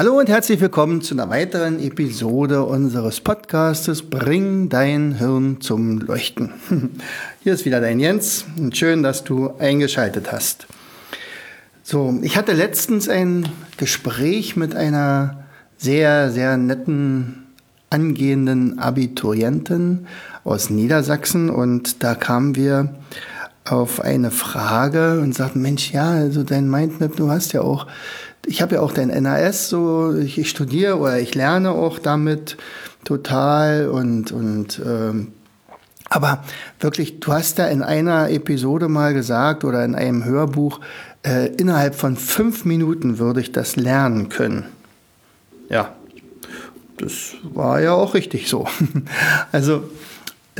Hallo und herzlich willkommen zu einer weiteren Episode unseres Podcastes Bring dein Hirn zum Leuchten. Hier ist wieder dein Jens und schön, dass du eingeschaltet hast. So, ich hatte letztens ein Gespräch mit einer sehr, sehr netten angehenden Abiturientin aus Niedersachsen und da kamen wir auf eine Frage und sagten, Mensch, ja, also dein Mindmap, du hast ja auch ich habe ja auch den NAS, so ich, ich, studiere oder ich lerne auch damit total und und ähm, aber wirklich, du hast da in einer Episode mal gesagt oder in einem Hörbuch, äh, innerhalb von fünf Minuten würde ich das lernen können. Ja, das war ja auch richtig so. Also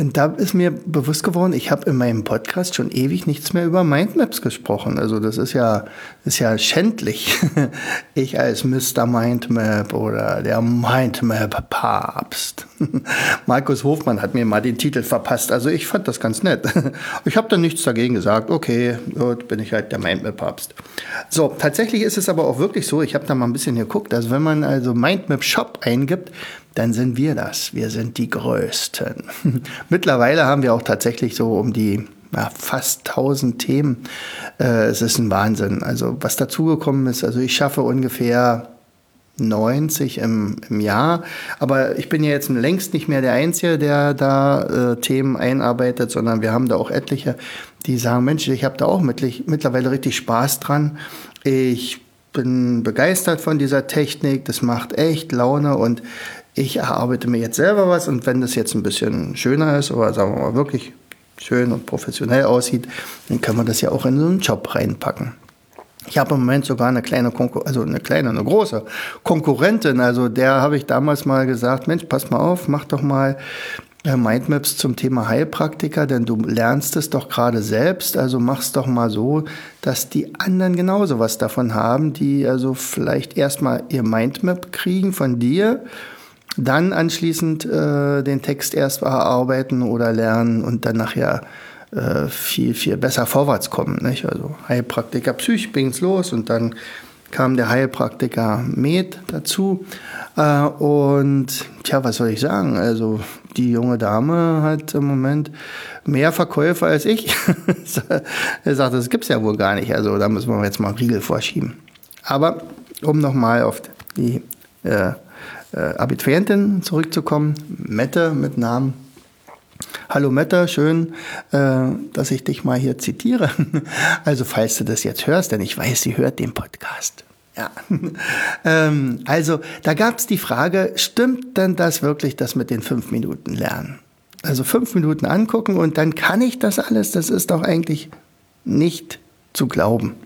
und da ist mir bewusst geworden, ich habe in meinem Podcast schon ewig nichts mehr über Mindmaps gesprochen. Also das ist ja, ist ja schändlich. Ich als Mr. Mindmap oder der Mindmap-Papst. Markus Hofmann hat mir mal den Titel verpasst. Also ich fand das ganz nett. Ich habe dann nichts dagegen gesagt. Okay, gut, bin ich halt der Mindmap-Papst. So, tatsächlich ist es aber auch wirklich so, ich habe da mal ein bisschen geguckt. Also wenn man also Mindmap Shop eingibt, dann sind wir das. Wir sind die Größten. Mittlerweile haben wir auch tatsächlich so um die ja, fast 1000 Themen. Äh, es ist ein Wahnsinn. Also was dazugekommen ist, also ich schaffe ungefähr 90 im, im Jahr. Aber ich bin ja jetzt längst nicht mehr der Einzige, der da äh, Themen einarbeitet, sondern wir haben da auch etliche, die sagen, Mensch, ich habe da auch mittlerweile richtig Spaß dran. Ich bin begeistert von dieser Technik, das macht echt Laune und ich erarbeite mir jetzt selber was und wenn das jetzt ein bisschen schöner ist oder sagen wir mal wirklich schön und professionell aussieht, dann kann man das ja auch in so einen Job reinpacken. Ich habe im Moment sogar eine kleine Konkur also eine kleine, eine große Konkurrentin. Also der habe ich damals mal gesagt, Mensch, pass mal auf, mach doch mal äh, Mindmaps zum Thema Heilpraktiker, denn du lernst es doch gerade selbst, also mach's doch mal so, dass die anderen genauso was davon haben, die also vielleicht erstmal ihr Mindmap kriegen von dir dann anschließend äh, den Text erst bearbeiten oder lernen und dann nachher äh, viel, viel besser vorwärts kommen. Nicht? Also Heilpraktiker Psych ging's los und dann kam der Heilpraktiker Med dazu. Äh, und tja, was soll ich sagen? Also die junge Dame hat im Moment mehr Verkäufer als ich. er sagt, das gibt's ja wohl gar nicht. Also da müssen wir jetzt mal Riegel vorschieben. Aber um nochmal auf die äh, äh, Abiturientin zurückzukommen, Mette mit Namen. Hallo Mette, schön, äh, dass ich dich mal hier zitiere. Also falls du das jetzt hörst, denn ich weiß, sie hört den Podcast. Ja, ähm, also da gab es die Frage, stimmt denn das wirklich, das mit den fünf Minuten lernen? Also fünf Minuten angucken und dann kann ich das alles, das ist doch eigentlich nicht zu glauben.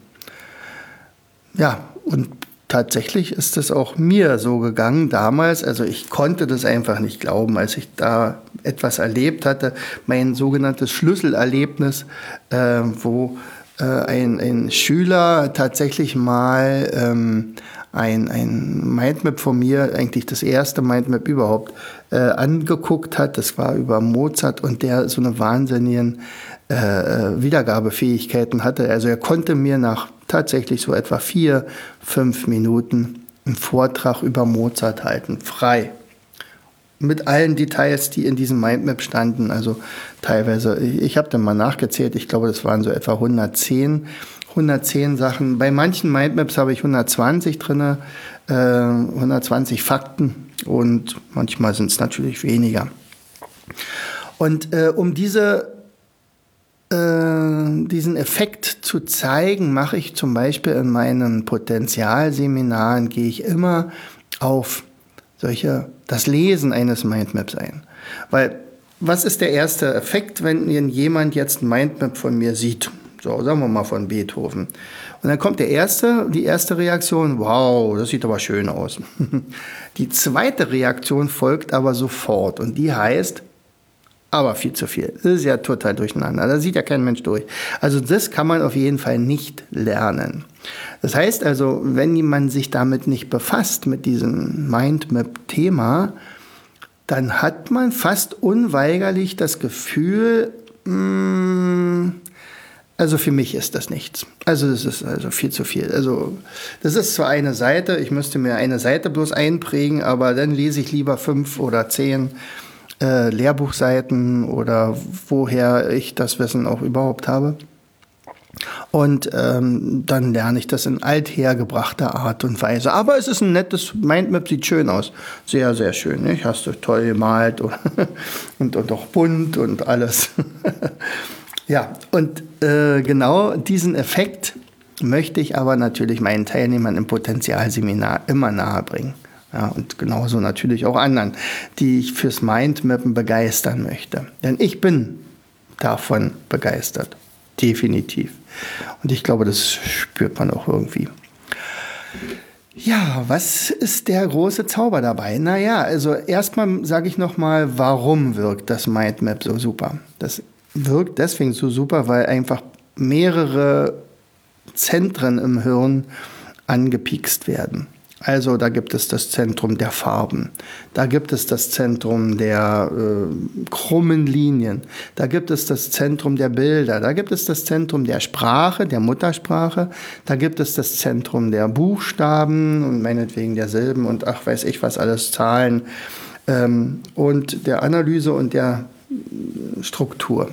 Ja, und tatsächlich ist es auch mir so gegangen damals. Also ich konnte das einfach nicht glauben, als ich da etwas erlebt hatte. Mein sogenanntes Schlüsselerlebnis, äh, wo äh, ein, ein Schüler tatsächlich mal ähm, ein, ein Mindmap von mir, eigentlich das erste Mindmap überhaupt, äh, angeguckt hat. Das war über Mozart und der so eine wahnsinnigen äh, äh Wiedergabefähigkeiten hatte. Also er konnte mir nach tatsächlich so etwa vier, fünf Minuten einen Vortrag über Mozart halten, frei. Mit allen Details, die in diesem Mindmap standen. Also teilweise, ich, ich habe dann mal nachgezählt, ich glaube, das waren so etwa 110, 110 Sachen. Bei manchen Mindmaps habe ich 120 drin, äh, 120 Fakten und manchmal sind es natürlich weniger. Und äh, um diese diesen Effekt zu zeigen, mache ich zum Beispiel in meinen Potenzialseminaren, gehe ich immer auf solche, das Lesen eines Mindmaps ein. Weil was ist der erste Effekt, wenn jemand jetzt ein Mindmap von mir sieht? So, sagen wir mal von Beethoven. Und dann kommt der erste, die erste Reaktion, wow, das sieht aber schön aus. Die zweite Reaktion folgt aber sofort und die heißt, aber viel zu viel. Das ist ja total durcheinander. Da sieht ja kein Mensch durch. Also das kann man auf jeden Fall nicht lernen. Das heißt also, wenn man sich damit nicht befasst, mit diesem Mindmap-Thema, dann hat man fast unweigerlich das Gefühl, mh, hm, also für mich ist das nichts. Also das ist also viel zu viel. Also das ist zwar eine Seite, ich müsste mir eine Seite bloß einprägen, aber dann lese ich lieber fünf oder zehn äh, Lehrbuchseiten oder woher ich das Wissen auch überhaupt habe. Und ähm, dann lerne ich das in althergebrachter Art und Weise. Aber es ist ein nettes Mindmap, sieht schön aus. Sehr, sehr schön. Nicht? Hast du toll gemalt und, und, und auch bunt und alles. ja, und äh, genau diesen Effekt möchte ich aber natürlich meinen Teilnehmern im Potenzialseminar immer nahebringen. Ja, und genauso natürlich auch anderen, die ich fürs Mindmappen begeistern möchte. Denn ich bin davon begeistert. Definitiv. Und ich glaube, das spürt man auch irgendwie. Ja, was ist der große Zauber dabei? Naja, also erstmal sage ich nochmal, warum wirkt das Mindmap so super? Das wirkt deswegen so super, weil einfach mehrere Zentren im Hirn angepiekst werden. Also da gibt es das Zentrum der Farben, da gibt es das Zentrum der äh, krummen Linien, da gibt es das Zentrum der Bilder, da gibt es das Zentrum der Sprache, der Muttersprache, da gibt es das Zentrum der Buchstaben und meinetwegen der Silben und ach weiß ich was alles, Zahlen ähm, und der Analyse und der Struktur.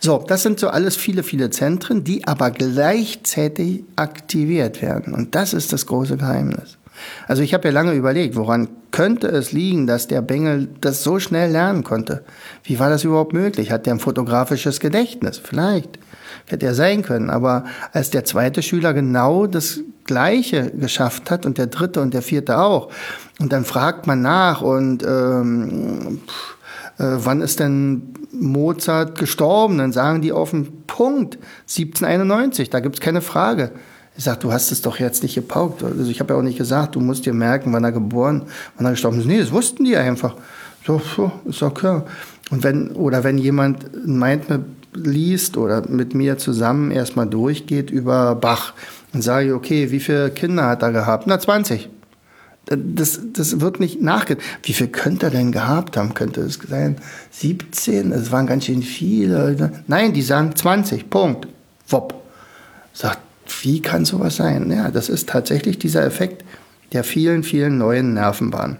So, das sind so alles viele, viele Zentren, die aber gleichzeitig aktiviert werden. Und das ist das große Geheimnis. Also ich habe ja lange überlegt, woran könnte es liegen, dass der Bengel das so schnell lernen konnte? Wie war das überhaupt möglich? Hat der ein fotografisches Gedächtnis? Vielleicht. Hätte er sein können. Aber als der zweite Schüler genau das Gleiche geschafft hat und der dritte und der vierte auch, und dann fragt man nach und ähm, pff, wann ist denn Mozart gestorben? Dann sagen die auf den Punkt 1791, da gibt es keine Frage. Ich sage, du hast es doch jetzt nicht gepaukt. Also ich habe ja auch nicht gesagt, du musst dir merken, wann er geboren, wann er gestorben ist. Nee, das wussten die einfach. So, so ist okay. Und wenn, oder wenn jemand ein Mindmap liest oder mit mir zusammen erstmal durchgeht über Bach, dann sage ich, okay, wie viele Kinder hat er gehabt? Na, 20. Das, das wird nicht nachgedacht. Wie viel könnte er denn gehabt haben? Könnte es sein 17? Es waren ganz schön viele. Nein, die sagen 20. Punkt. Wop. Sagt, wie kann sowas sein? Ja, das ist tatsächlich dieser Effekt der vielen, vielen neuen Nervenbahnen.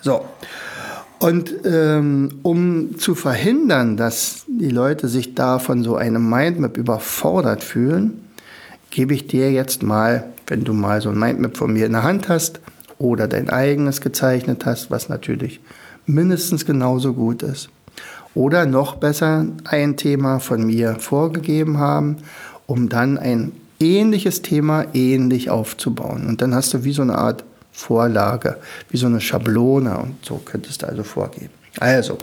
So. Und ähm, um zu verhindern, dass die Leute sich da von so einem Mindmap überfordert fühlen, gebe ich dir jetzt mal, wenn du mal so ein Mindmap von mir in der Hand hast, oder dein eigenes gezeichnet hast, was natürlich mindestens genauso gut ist. Oder noch besser ein Thema von mir vorgegeben haben, um dann ein ähnliches Thema ähnlich aufzubauen. Und dann hast du wie so eine Art Vorlage, wie so eine Schablone und so könntest du also vorgeben. Also,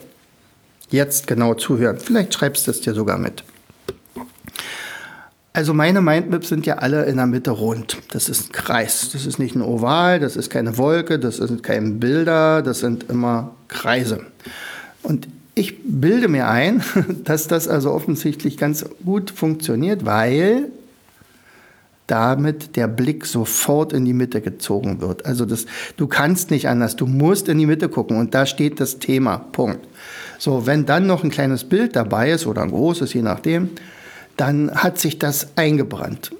jetzt genau zuhören. Vielleicht schreibst du es dir sogar mit. Also meine Mindmaps sind ja alle in der Mitte rund. Das ist ein Kreis. Das ist nicht ein Oval, das ist keine Wolke, das sind keine Bilder, das sind immer Kreise. Und ich bilde mir ein, dass das also offensichtlich ganz gut funktioniert, weil damit der Blick sofort in die Mitte gezogen wird. Also das, du kannst nicht anders, du musst in die Mitte gucken und da steht das Thema. Punkt. So, wenn dann noch ein kleines Bild dabei ist oder ein großes, je nachdem, dann hat sich das eingebrannt.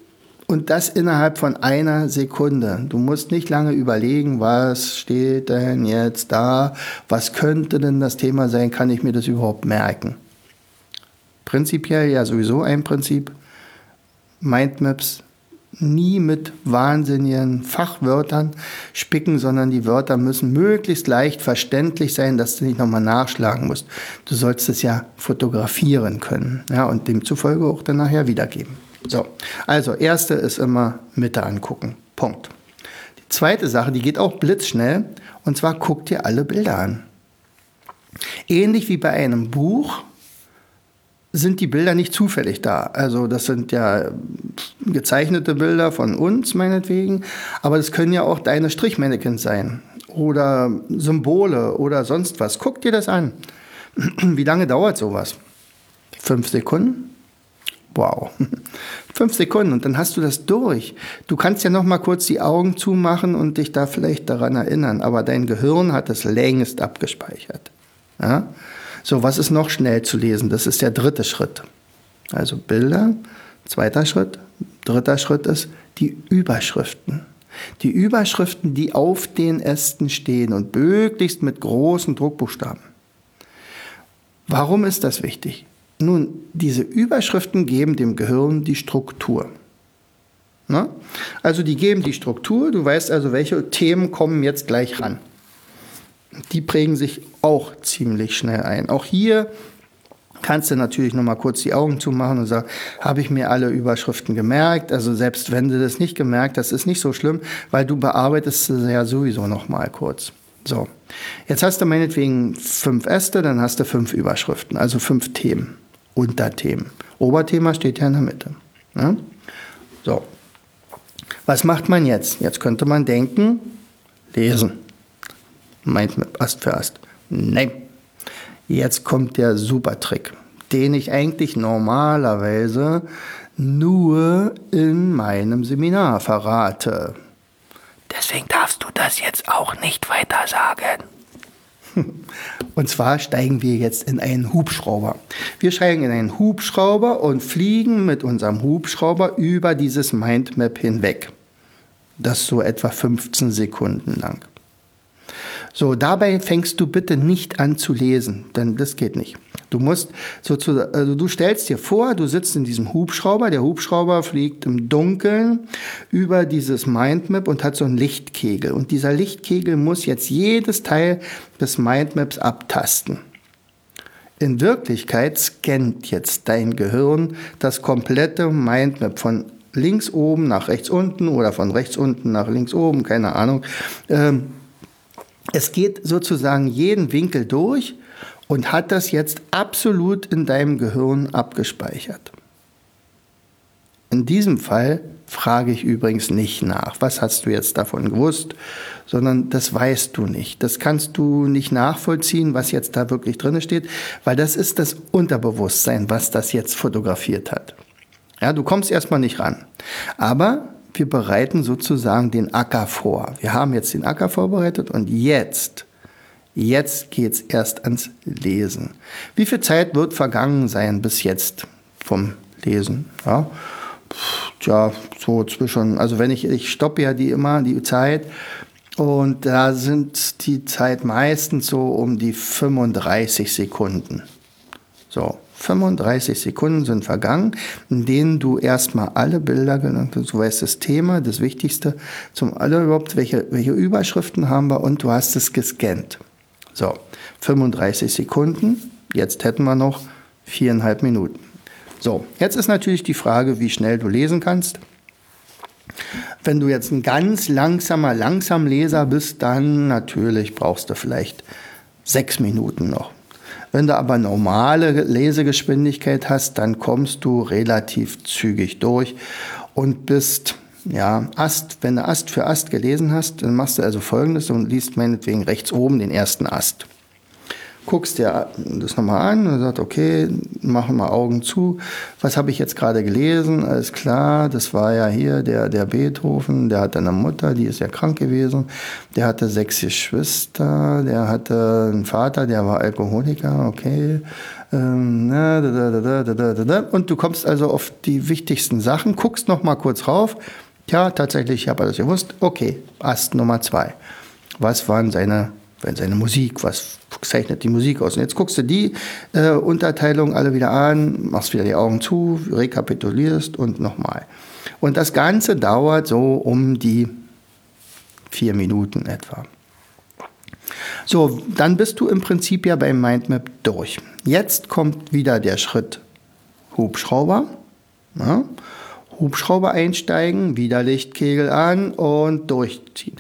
Und das innerhalb von einer Sekunde. Du musst nicht lange überlegen, was steht denn jetzt da, was könnte denn das Thema sein, kann ich mir das überhaupt merken. Prinzipiell ja sowieso ein Prinzip. Mindmaps nie mit wahnsinnigen Fachwörtern spicken, sondern die Wörter müssen möglichst leicht verständlich sein, dass du nicht nochmal nachschlagen musst. Du sollst es ja fotografieren können ja, und demzufolge auch dann nachher wiedergeben. So, also erste ist immer Mitte angucken. Punkt. Die zweite Sache, die geht auch blitzschnell, und zwar guck dir alle Bilder an. Ähnlich wie bei einem Buch sind die Bilder nicht zufällig da. Also das sind ja gezeichnete Bilder von uns meinetwegen, aber das können ja auch deine Strichmannequins sein oder Symbole oder sonst was. Guck dir das an. Wie lange dauert sowas? Fünf Sekunden? Wow. Fünf Sekunden und dann hast du das durch. Du kannst ja noch mal kurz die Augen zumachen und dich da vielleicht daran erinnern, aber dein Gehirn hat es längst abgespeichert. Ja? So, was ist noch schnell zu lesen? Das ist der dritte Schritt. Also Bilder, zweiter Schritt, dritter Schritt ist die Überschriften. Die Überschriften, die auf den Ästen stehen und möglichst mit großen Druckbuchstaben. Warum ist das wichtig? Nun, diese Überschriften geben dem Gehirn die Struktur. Na? Also die geben die Struktur, du weißt also, welche Themen kommen jetzt gleich ran die prägen sich auch ziemlich schnell ein. Auch hier kannst du natürlich noch mal kurz die Augen zumachen und sagen, habe ich mir alle Überschriften gemerkt? Also selbst wenn du das nicht gemerkt hast, ist nicht so schlimm, weil du bearbeitest sie ja sowieso noch mal kurz. So, jetzt hast du meinetwegen fünf Äste, dann hast du fünf Überschriften, also fünf Themen, Unterthemen. Oberthema steht ja in der Mitte. Ja? So, was macht man jetzt? Jetzt könnte man denken, lesen meint Ast für Ast. Nein. Jetzt kommt der Supertrick, den ich eigentlich normalerweise nur in meinem Seminar verrate. Deswegen darfst du das jetzt auch nicht weiter sagen. Und zwar steigen wir jetzt in einen Hubschrauber. Wir steigen in einen Hubschrauber und fliegen mit unserem Hubschrauber über dieses Mindmap hinweg. Das so etwa 15 Sekunden lang. So, dabei fängst du bitte nicht an zu lesen, denn das geht nicht. Du musst sozusagen, also du stellst dir vor, du sitzt in diesem Hubschrauber, der Hubschrauber fliegt im Dunkeln über dieses Mindmap und hat so einen Lichtkegel. Und dieser Lichtkegel muss jetzt jedes Teil des Mindmaps abtasten. In Wirklichkeit scannt jetzt dein Gehirn das komplette Mindmap von links oben nach rechts unten oder von rechts unten nach links oben, keine Ahnung. Ähm, es geht sozusagen jeden Winkel durch und hat das jetzt absolut in deinem Gehirn abgespeichert. In diesem Fall frage ich übrigens nicht nach, was hast du jetzt davon gewusst, sondern das weißt du nicht. Das kannst du nicht nachvollziehen, was jetzt da wirklich drin steht, weil das ist das Unterbewusstsein, was das jetzt fotografiert hat. Ja, du kommst erstmal nicht ran. Aber wir bereiten sozusagen den Acker vor. Wir haben jetzt den Acker vorbereitet und jetzt, jetzt geht's erst ans Lesen. Wie viel Zeit wird vergangen sein bis jetzt vom Lesen? Ja, tja, so zwischen, also wenn ich, ich stoppe ja die immer, die Zeit, und da sind die Zeit meistens so um die 35 Sekunden. So, 35 Sekunden sind vergangen, in denen du erstmal alle Bilder genannt hast. Du weißt das Thema, das Wichtigste, zum alle überhaupt, welche, welche Überschriften haben wir und du hast es gescannt. So, 35 Sekunden. Jetzt hätten wir noch viereinhalb Minuten. So, jetzt ist natürlich die Frage, wie schnell du lesen kannst. Wenn du jetzt ein ganz langsamer, langsam Leser bist, dann natürlich brauchst du vielleicht sechs Minuten noch. Wenn du aber normale Lesegeschwindigkeit hast, dann kommst du relativ zügig durch und bist ja, Ast, wenn du Ast für Ast gelesen hast, dann machst du also folgendes und liest meinetwegen rechts oben den ersten Ast guckst dir das nochmal an und sagst, okay, machen wir Augen zu. Was habe ich jetzt gerade gelesen? Alles klar, das war ja hier der, der Beethoven, der hatte eine Mutter, die ist ja krank gewesen. Der hatte sechs Geschwister, der hatte einen Vater, der war Alkoholiker, okay. Ähm, und du kommst also auf die wichtigsten Sachen, guckst nochmal kurz rauf. Ja, tatsächlich, ich habe alles gewusst. Okay, Ast Nummer zwei. Was waren seine wenn seine Musik, was zeichnet die Musik aus? Und jetzt guckst du die äh, Unterteilung alle wieder an, machst wieder die Augen zu, rekapitulierst und nochmal. Und das Ganze dauert so um die vier Minuten etwa. So, dann bist du im Prinzip ja beim Mindmap durch. Jetzt kommt wieder der Schritt Hubschrauber. Ja. Hubschrauber einsteigen, wieder Lichtkegel an und durchziehen.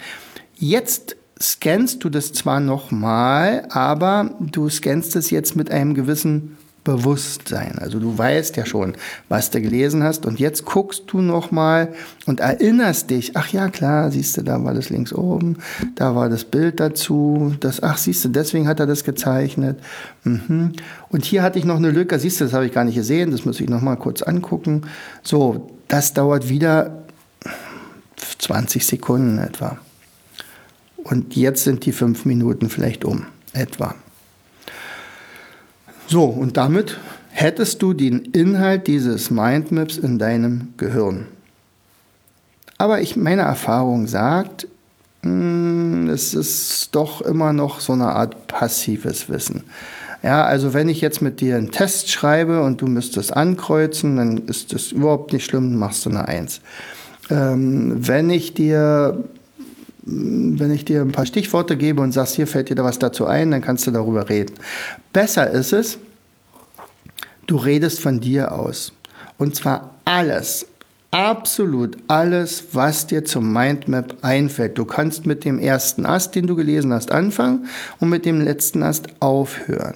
Jetzt scannst du das zwar nochmal, aber du scannst es jetzt mit einem gewissen Bewusstsein. Also du weißt ja schon, was du gelesen hast und jetzt guckst du noch mal und erinnerst dich. Ach ja, klar, siehst du, da war das links oben, da war das Bild dazu. Das, ach, siehst du, deswegen hat er das gezeichnet. Mhm. Und hier hatte ich noch eine Lücke. Siehst du, das habe ich gar nicht gesehen. Das muss ich noch mal kurz angucken. So, das dauert wieder 20 Sekunden etwa. Und jetzt sind die fünf Minuten vielleicht um, etwa. So, und damit hättest du den Inhalt dieses Mindmaps in deinem Gehirn. Aber ich, meine Erfahrung sagt, hm, es ist doch immer noch so eine Art passives Wissen. Ja, also wenn ich jetzt mit dir einen Test schreibe und du müsstest ankreuzen, dann ist das überhaupt nicht schlimm, machst du eine Eins. Ähm, wenn ich dir wenn ich dir ein paar Stichworte gebe und sagst, hier fällt dir da was dazu ein, dann kannst du darüber reden. Besser ist es, du redest von dir aus. Und zwar alles, absolut alles, was dir zum Mindmap einfällt. Du kannst mit dem ersten Ast, den du gelesen hast, anfangen und mit dem letzten Ast aufhören.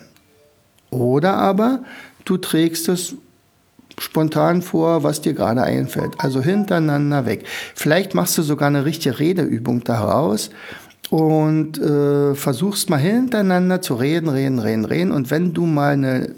Oder aber du trägst es spontan vor, was dir gerade einfällt. Also hintereinander weg. Vielleicht machst du sogar eine richtige Redeübung daraus und äh, versuchst mal hintereinander zu reden, reden, reden, reden. Und wenn du mal eine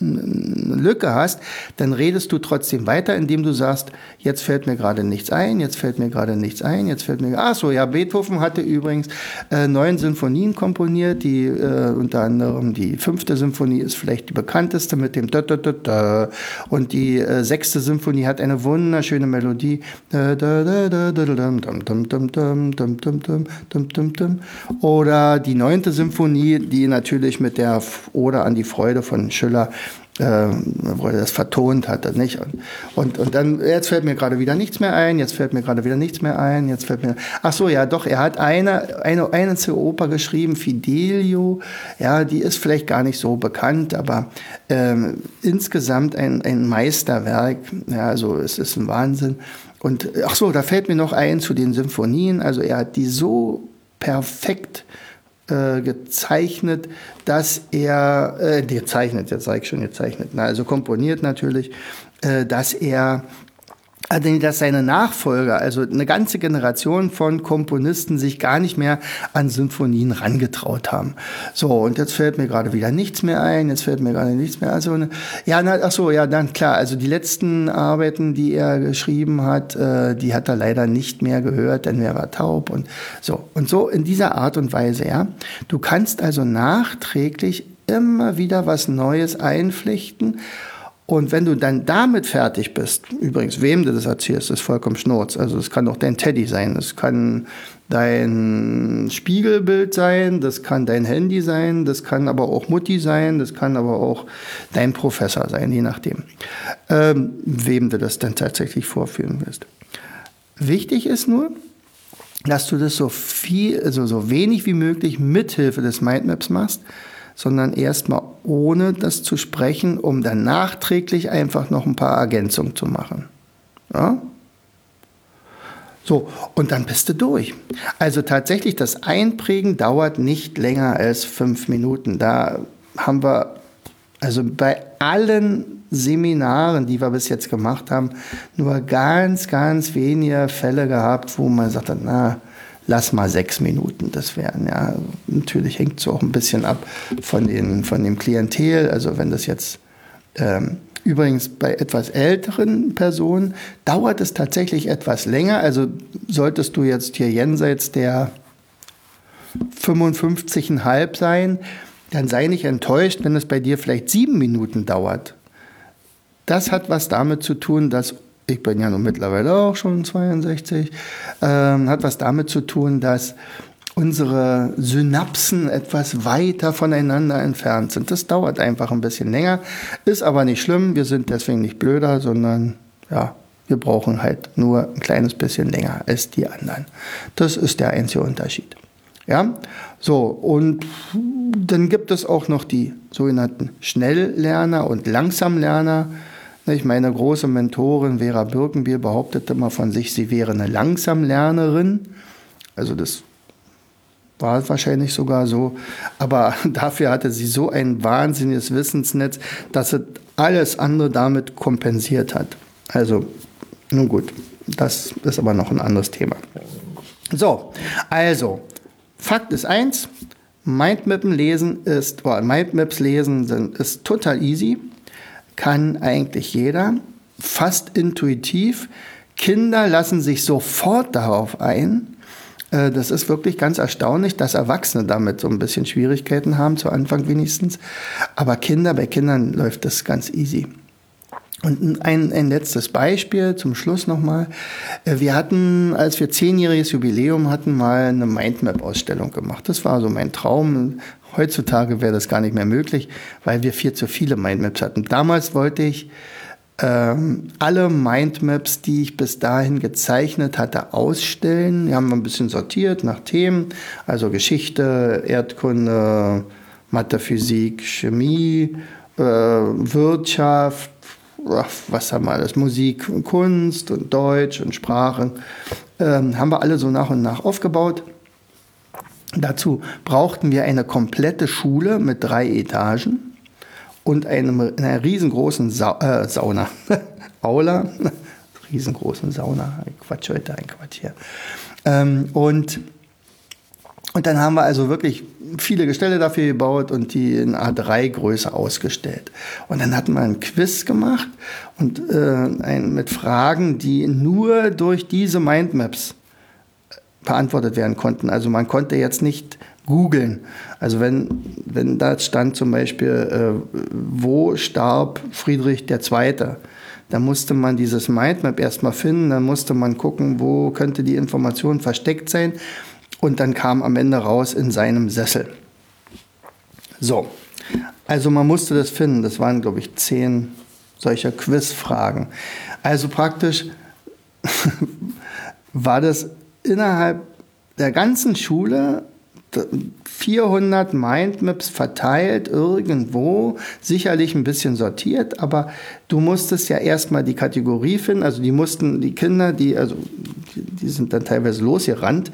eine Lücke hast, dann redest du trotzdem weiter, indem du sagst, jetzt fällt mir gerade nichts ein, jetzt fällt mir gerade nichts ein, jetzt fällt mir, ach so, ja, Beethoven hatte übrigens äh, neun Sinfonien komponiert, die äh, unter anderem die fünfte Symphonie ist vielleicht die bekannteste mit dem da, da, da, da. und die äh, sechste Symphonie hat eine wunderschöne Melodie oder die neunte Symphonie, die natürlich mit der Oder an die Freude von Schiller äh, wo er das vertont hatte, nicht? Und, und, und dann, jetzt fällt mir gerade wieder nichts mehr ein, jetzt fällt mir gerade wieder nichts mehr ein, jetzt fällt mir, ach so, ja, doch, er hat eine, eine, eine Oper geschrieben, Fidelio, ja, die ist vielleicht gar nicht so bekannt, aber ähm, insgesamt ein, ein Meisterwerk, ja, also es ist ein Wahnsinn. Und, ach so, da fällt mir noch ein zu den Symphonien, also er hat die so perfekt äh, gezeichnet, dass er, äh, gezeichnet, jetzt sage ich schon gezeichnet, na, also komponiert natürlich, äh, dass er dass seine Nachfolger, also eine ganze Generation von Komponisten sich gar nicht mehr an Symphonien rangetraut haben. So, und jetzt fällt mir gerade wieder nichts mehr ein, jetzt fällt mir gerade nichts mehr. Also, ja, na, ach so, ja, dann klar, also die letzten Arbeiten, die er geschrieben hat, äh, die hat er leider nicht mehr gehört, denn er war taub und so. Und so in dieser Art und Weise, ja. Du kannst also nachträglich immer wieder was Neues einpflichten und wenn du dann damit fertig bist, übrigens, wem du das erzählst, ist vollkommen Schnurz. Also es kann auch dein Teddy sein, es kann dein Spiegelbild sein, das kann dein Handy sein, das kann aber auch Mutti sein, das kann aber auch dein Professor sein, je nachdem, ähm, wem du das dann tatsächlich vorführen willst. Wichtig ist nur, dass du das so viel, also so wenig wie möglich mithilfe des Mindmaps machst, sondern erstmal ohne das zu sprechen, um dann nachträglich einfach noch ein paar Ergänzungen zu machen. Ja? So, und dann bist du durch. Also tatsächlich, das Einprägen dauert nicht länger als fünf Minuten. Da haben wir, also bei allen Seminaren, die wir bis jetzt gemacht haben, nur ganz, ganz wenige Fälle gehabt, wo man sagt, na, lass mal sechs Minuten das wären. Ja, natürlich hängt es auch ein bisschen ab von, den, von dem Klientel. Also wenn das jetzt ähm, übrigens bei etwas älteren Personen dauert es tatsächlich etwas länger. Also solltest du jetzt hier jenseits der 55,5 sein, dann sei nicht enttäuscht, wenn es bei dir vielleicht sieben Minuten dauert. Das hat was damit zu tun, dass ich bin ja nun mittlerweile auch schon 62, ähm, hat was damit zu tun, dass unsere Synapsen etwas weiter voneinander entfernt sind. Das dauert einfach ein bisschen länger, ist aber nicht schlimm. Wir sind deswegen nicht blöder, sondern ja, wir brauchen halt nur ein kleines bisschen länger als die anderen. Das ist der einzige Unterschied. Ja, so und dann gibt es auch noch die sogenannten Schnelllerner und Langsamlerner. Meine große Mentorin Vera Birkenbier behauptete immer von sich, sie wäre eine Langsamlernerin. Also das War wahrscheinlich sogar so. Aber dafür hatte sie so ein wahnsinniges Wissensnetz, dass sie alles andere damit kompensiert hat. Also, nun gut, das ist aber noch ein anderes Thema. So, also, Fakt ist eins, Mindmappen lesen ist, oder Mindmaps lesen sind, ist total easy, kann eigentlich jeder, fast intuitiv. Kinder lassen sich sofort darauf ein. Äh, das ist wirklich ganz erstaunlich, dass Erwachsene damit so ein bisschen Schwierigkeiten haben, zu Anfang wenigstens. Aber Kinder, bei Kindern läuft das ganz easy. Und ein, ein letztes Beispiel zum Schluss nochmal. Äh, wir hatten, als wir zehnjähriges Jubiläum hatten, mal eine Mindmap-Ausstellung gemacht. Das war so mein Traum. Heutzutage wäre das gar nicht mehr möglich, weil wir viel zu viele Mindmaps hatten. Damals wollte ich ähm, alle Mindmaps, die ich bis dahin gezeichnet hatte, ausstellen. Die haben wir ein bisschen sortiert nach Themen, also Geschichte, Erdkunde, Mathe, Physik, Chemie, äh, Wirtschaft, was haben wir alles, Musik und Kunst und Deutsch und Sprache, ähm, haben wir alle so nach und nach aufgebaut. Dazu brauchten wir eine komplette Schule mit drei Etagen und einem, einer riesengroßen Sa äh, Sauna. Aula, riesengroßen Sauna, Quatsch heute, ein Quatsch hier. Ähm, und und dann haben wir also wirklich viele Gestelle dafür gebaut und die in A3-Größe ausgestellt. Und dann hatten wir ein Quiz gemacht und äh, ein, mit Fragen, die nur durch diese Mindmaps beantwortet werden konnten. Also man konnte jetzt nicht googeln. Also wenn, wenn da stand zum Beispiel, äh, wo starb Friedrich II., da musste man dieses Mindmap erstmal finden, dann musste man gucken, wo könnte die Information versteckt sein. Und dann kam am Ende raus in seinem Sessel. So, also man musste das finden. Das waren, glaube ich, zehn solcher Quizfragen. Also praktisch war das innerhalb der ganzen Schule 400 Mindmaps verteilt irgendwo, sicherlich ein bisschen sortiert, aber du musstest ja erstmal die Kategorie finden, also die mussten, die Kinder, die, also, die, die sind dann teilweise losgerannt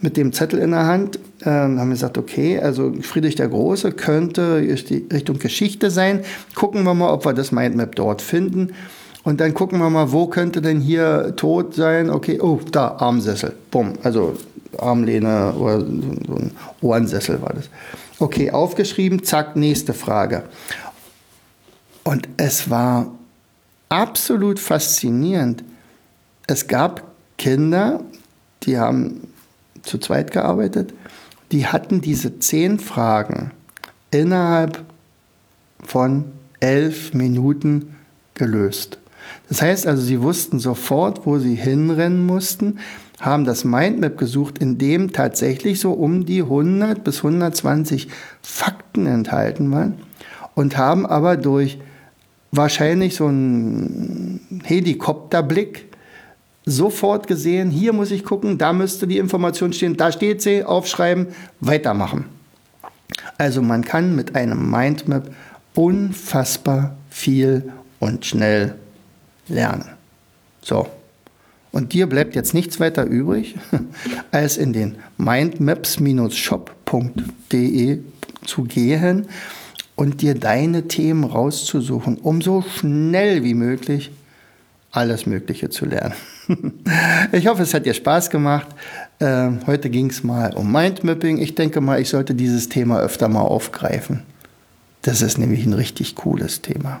mit dem Zettel in der Hand, äh, haben gesagt, okay, also Friedrich der Große könnte Richtung Geschichte sein, gucken wir mal, ob wir das Mindmap dort finden. Und dann gucken wir mal, wo könnte denn hier tot sein? Okay, oh, da, Armsessel. Bumm. Also Armlehne oder so ein Ohrensessel war das. Okay, aufgeschrieben, zack, nächste Frage. Und es war absolut faszinierend. Es gab Kinder, die haben zu zweit gearbeitet, die hatten diese zehn Fragen innerhalb von elf Minuten gelöst. Das heißt also, sie wussten sofort, wo sie hinrennen mussten haben das Mindmap gesucht, in dem tatsächlich so um die 100 bis 120 Fakten enthalten waren und haben aber durch wahrscheinlich so einen Helikopterblick sofort gesehen, hier muss ich gucken, da müsste die Information stehen, da steht sie, aufschreiben, weitermachen. Also man kann mit einem Mindmap unfassbar viel und schnell lernen. So. Und dir bleibt jetzt nichts weiter übrig, als in den mindmaps-shop.de zu gehen und dir deine Themen rauszusuchen, um so schnell wie möglich alles Mögliche zu lernen. ich hoffe, es hat dir Spaß gemacht. Ähm, heute ging es mal um Mindmapping. Ich denke mal, ich sollte dieses Thema öfter mal aufgreifen. Das ist nämlich ein richtig cooles Thema.